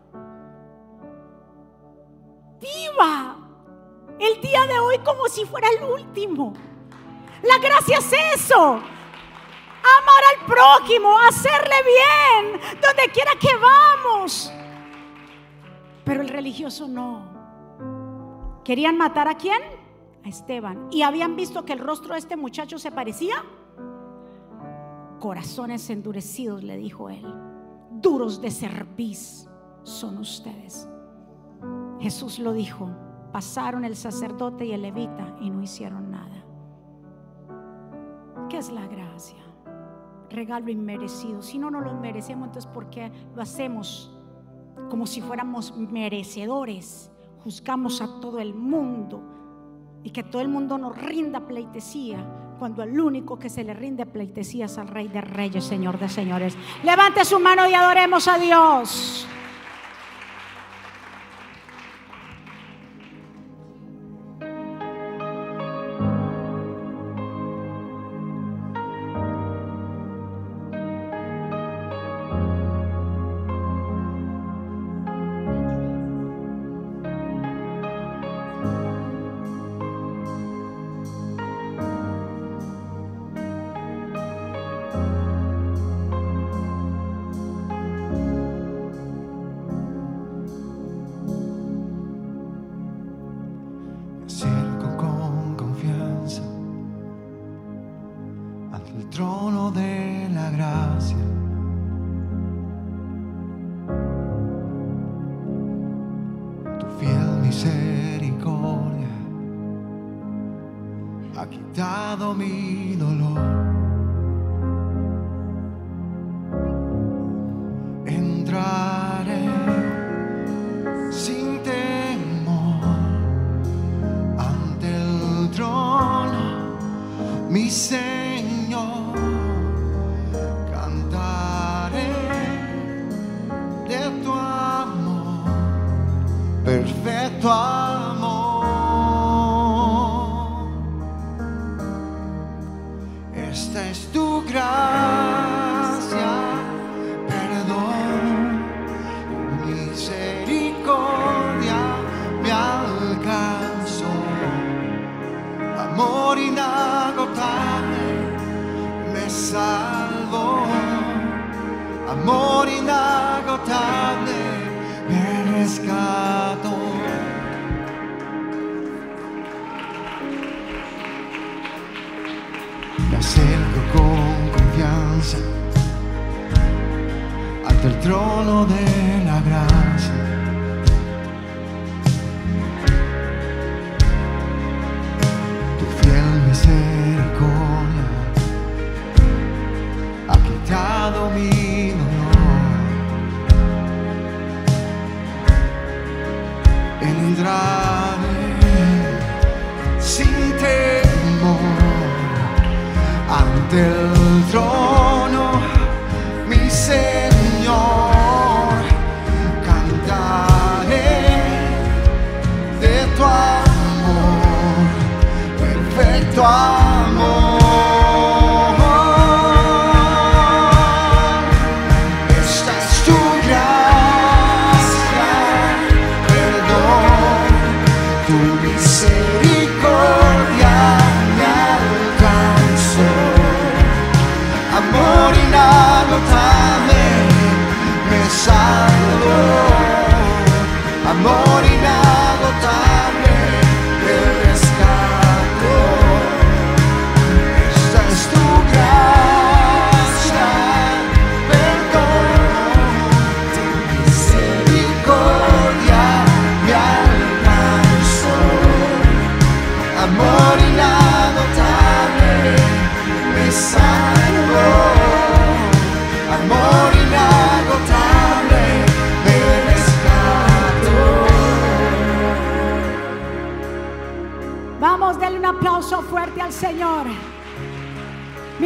Viva el día de hoy como si fuera el último. La gracia es eso amar al prójimo, hacerle bien, donde quiera que vamos. Pero el religioso no. ¿Querían matar a quién? A Esteban. ¿Y habían visto que el rostro de este muchacho se parecía? Corazones endurecidos, le dijo él. Duros de cerviz son ustedes. Jesús lo dijo. Pasaron el sacerdote y el levita y no hicieron nada. ¿Qué es la gracia? regalo inmerecido. Si no, no lo merecemos, entonces ¿por qué lo hacemos como si fuéramos merecedores? Juzgamos a todo el mundo y que todo el mundo nos rinda pleitesía cuando el único que se le rinde pleitesía es al Rey de Reyes, Señor de Señores. Levante su mano y adoremos a Dios.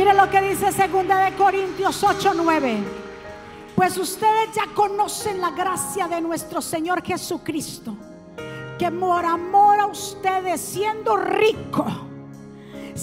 Mire lo que dice 2 de Corintios 8, 9. Pues ustedes ya conocen la gracia de nuestro Señor Jesucristo, que por amor a ustedes, siendo rico,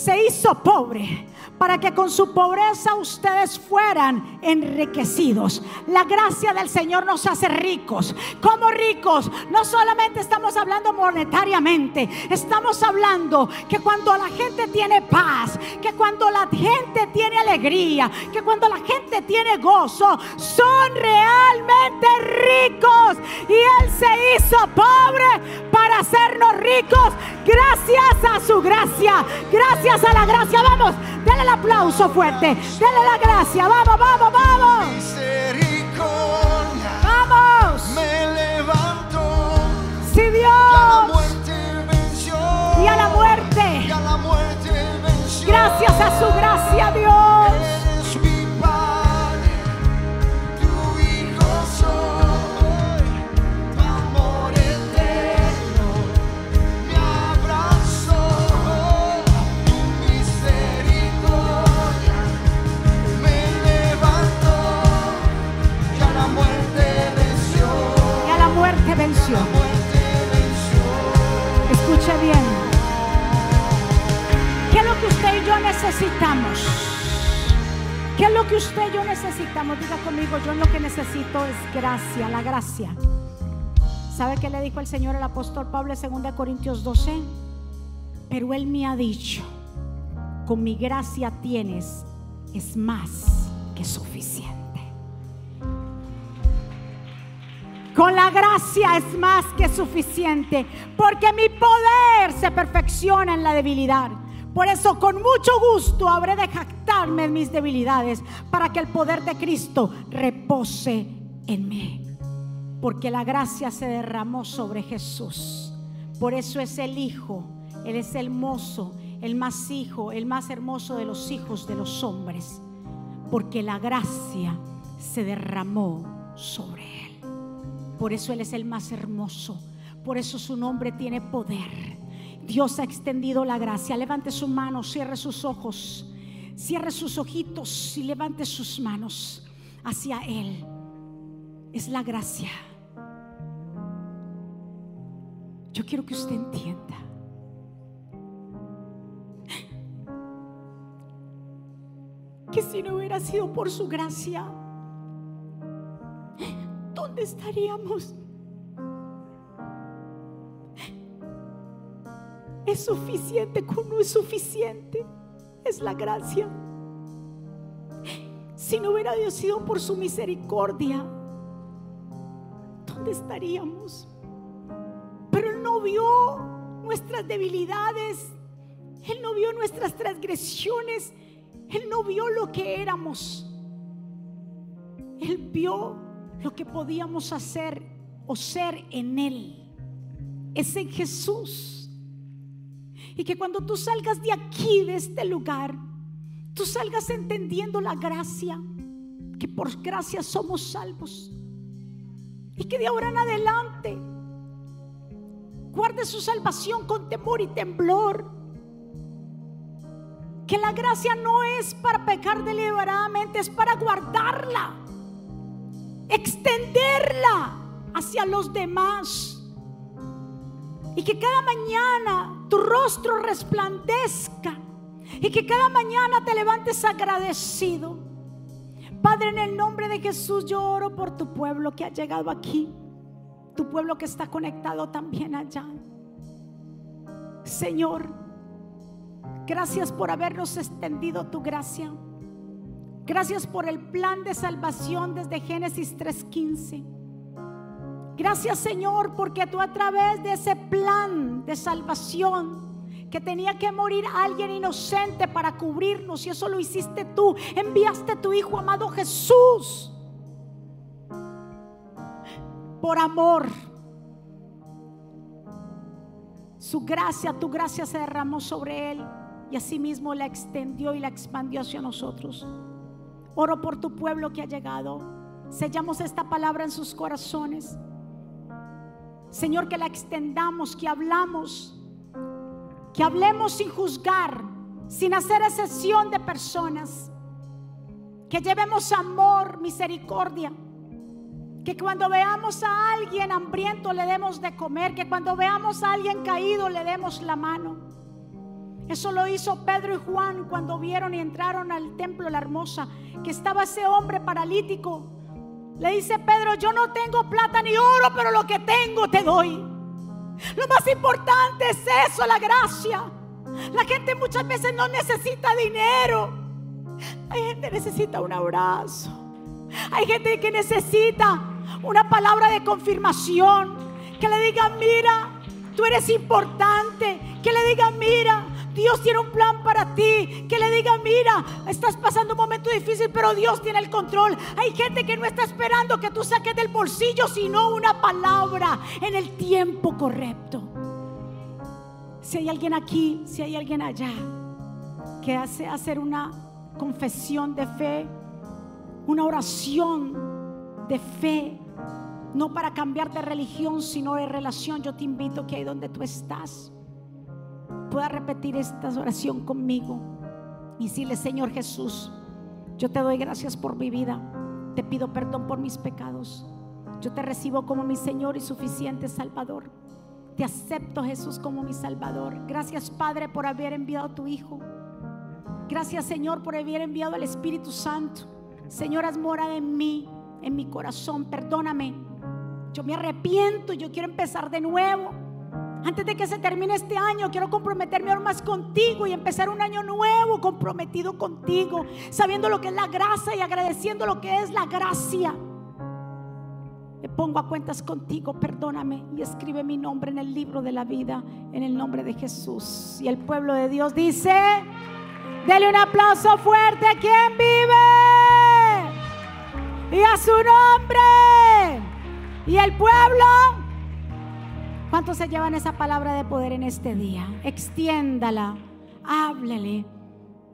se hizo pobre para que con su pobreza ustedes fueran enriquecidos. La gracia del Señor nos hace ricos. Como ricos, no solamente estamos hablando monetariamente, estamos hablando que cuando la gente tiene paz, que cuando la gente tiene alegría, que cuando la gente tiene gozo, son realmente ricos. Y Él se hizo pobre para hacernos ricos gracias a su gracia, gracias a la gracia. Vamos, denle el aplauso fuerte, denle la gracia. Vamos, vamos, vamos. Necesitamos? ¿Qué es lo que usted y yo necesitamos? Diga conmigo, yo lo que necesito es gracia, la gracia. ¿Sabe qué le dijo el Señor el apóstol Pablo en 2 Corintios 12? Pero Él me ha dicho, con mi gracia tienes, es más que suficiente. Con la gracia es más que suficiente, porque mi poder se perfecciona en la debilidad. Por eso con mucho gusto habré de jactarme en mis debilidades, para que el poder de Cristo repose en mí. Porque la gracia se derramó sobre Jesús. Por eso es el Hijo, Él es el mozo, el más hijo, el más hermoso de los hijos de los hombres. Porque la gracia se derramó sobre Él. Por eso Él es el más hermoso. Por eso su nombre tiene poder. Dios ha extendido la gracia. Levante su mano, cierre sus ojos, cierre sus ojitos y levante sus manos hacia Él. Es la gracia. Yo quiero que usted entienda. Que si no hubiera sido por su gracia, ¿dónde estaríamos? Es suficiente con no es suficiente. Es la gracia. Si no hubiera sido por su misericordia, ¿dónde estaríamos? Pero Él no vio nuestras debilidades. Él no vio nuestras transgresiones. Él no vio lo que éramos. Él vio lo que podíamos hacer o ser en Él. Es en Jesús. Y que cuando tú salgas de aquí, de este lugar, tú salgas entendiendo la gracia, que por gracia somos salvos. Y que de ahora en adelante guarde su salvación con temor y temblor. Que la gracia no es para pecar deliberadamente, es para guardarla, extenderla hacia los demás. Y que cada mañana tu rostro resplandezca. Y que cada mañana te levantes agradecido. Padre, en el nombre de Jesús yo oro por tu pueblo que ha llegado aquí. Tu pueblo que está conectado también allá. Señor, gracias por habernos extendido tu gracia. Gracias por el plan de salvación desde Génesis 3.15. Gracias Señor porque tú a través de ese plan de salvación que tenía que morir alguien inocente para cubrirnos y eso lo hiciste tú, enviaste tu Hijo amado Jesús por amor. Su gracia, tu gracia se derramó sobre él y asimismo la extendió y la expandió hacia nosotros. Oro por tu pueblo que ha llegado. Sellamos esta palabra en sus corazones. Señor, que la extendamos, que hablamos, que hablemos sin juzgar, sin hacer excepción de personas, que llevemos amor, misericordia, que cuando veamos a alguien hambriento le demos de comer, que cuando veamos a alguien caído le demos la mano. Eso lo hizo Pedro y Juan cuando vieron y entraron al templo La Hermosa, que estaba ese hombre paralítico. Le dice Pedro, yo no tengo plata ni oro, pero lo que tengo te doy. Lo más importante es eso, la gracia. La gente muchas veces no necesita dinero. Hay gente que necesita un abrazo. Hay gente que necesita una palabra de confirmación. Que le diga, mira, tú eres importante. Que le diga, mira, Dios tiene un plan para ti. Que le diga, mira, estás pasando un momento difícil, pero Dios tiene el control. Hay gente que no está esperando que tú saques del bolsillo, sino una palabra en el tiempo correcto. Si hay alguien aquí, si hay alguien allá, que hace hacer una confesión de fe, una oración de fe, no para cambiar de religión, sino de relación, yo te invito que ahí donde tú estás pueda repetir esta oración conmigo y decirle, Señor Jesús, yo te doy gracias por mi vida, te pido perdón por mis pecados, yo te recibo como mi Señor y suficiente Salvador. Te acepto Jesús como mi Salvador. Gracias Padre por haber enviado a tu Hijo. Gracias Señor por haber enviado al Espíritu Santo. Señor, haz morada en mí, en mi corazón. Perdóname. Yo me arrepiento, yo quiero empezar de nuevo. Antes de que se termine este año, quiero comprometerme aún más contigo y empezar un año nuevo comprometido contigo, sabiendo lo que es la gracia y agradeciendo lo que es la gracia. Me pongo a cuentas contigo, perdóname y escribe mi nombre en el libro de la vida, en el nombre de Jesús. Y el pueblo de Dios dice, dele un aplauso fuerte a quien vive y a su nombre. Y el pueblo ¿Cuántos se llevan esa palabra de poder en este día? Extiéndala, háblele,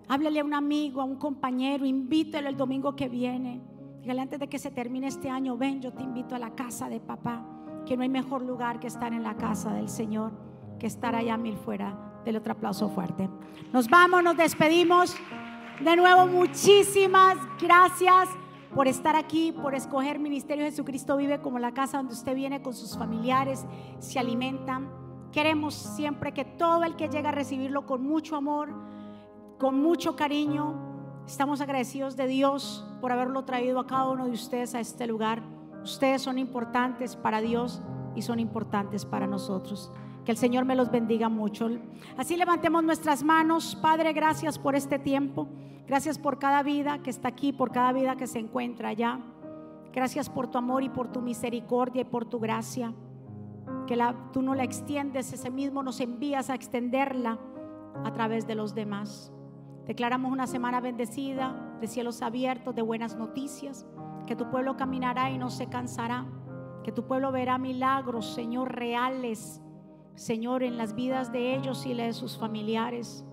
háblele a un amigo, a un compañero, invítelo el domingo que viene. Dígale antes de que se termine este año, ven, yo te invito a la casa de papá, que no hay mejor lugar que estar en la casa del Señor, que estar allá mil fuera. Del otro aplauso fuerte. Nos vamos, nos despedimos. De nuevo, muchísimas gracias por estar aquí, por escoger Ministerio Jesucristo Vive como la casa donde usted viene con sus familiares, se alimentan. Queremos siempre que todo el que llega a recibirlo con mucho amor, con mucho cariño, estamos agradecidos de Dios por haberlo traído a cada uno de ustedes a este lugar. Ustedes son importantes para Dios y son importantes para nosotros. Que el Señor me los bendiga mucho. Así levantemos nuestras manos. Padre, gracias por este tiempo. Gracias por cada vida que está aquí, por cada vida que se encuentra allá. Gracias por tu amor y por tu misericordia y por tu gracia. Que tú no la extiendes, ese mismo nos envías a extenderla a través de los demás. Declaramos una semana bendecida, de cielos abiertos, de buenas noticias. Que tu pueblo caminará y no se cansará. Que tu pueblo verá milagros, Señor, reales, Señor, en las vidas de ellos y de sus familiares.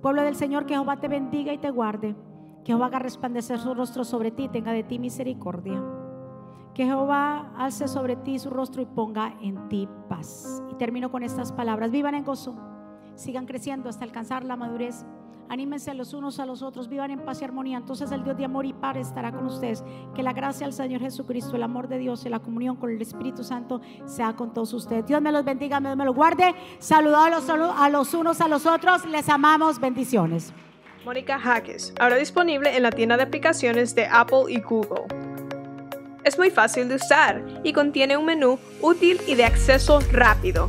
Pueblo del Señor, que Jehová te bendiga y te guarde. Que Jehová haga resplandecer su rostro sobre ti, tenga de ti misericordia. Que Jehová alce sobre ti su rostro y ponga en ti paz. Y termino con estas palabras. Vivan en gozo. Sigan creciendo hasta alcanzar la madurez. Anímense los unos a los otros, vivan en paz y armonía. Entonces el Dios de amor y paz estará con ustedes. Que la gracia del Señor Jesucristo, el amor de Dios y la comunión con el Espíritu Santo sea con todos ustedes. Dios me los bendiga, Dios me los guarde. Saludados a los, unos a los otros. Les amamos. Bendiciones. Mónica Jaques, ahora disponible en la tienda de aplicaciones de Apple y Google. Es muy fácil de usar y contiene un menú útil y de acceso rápido.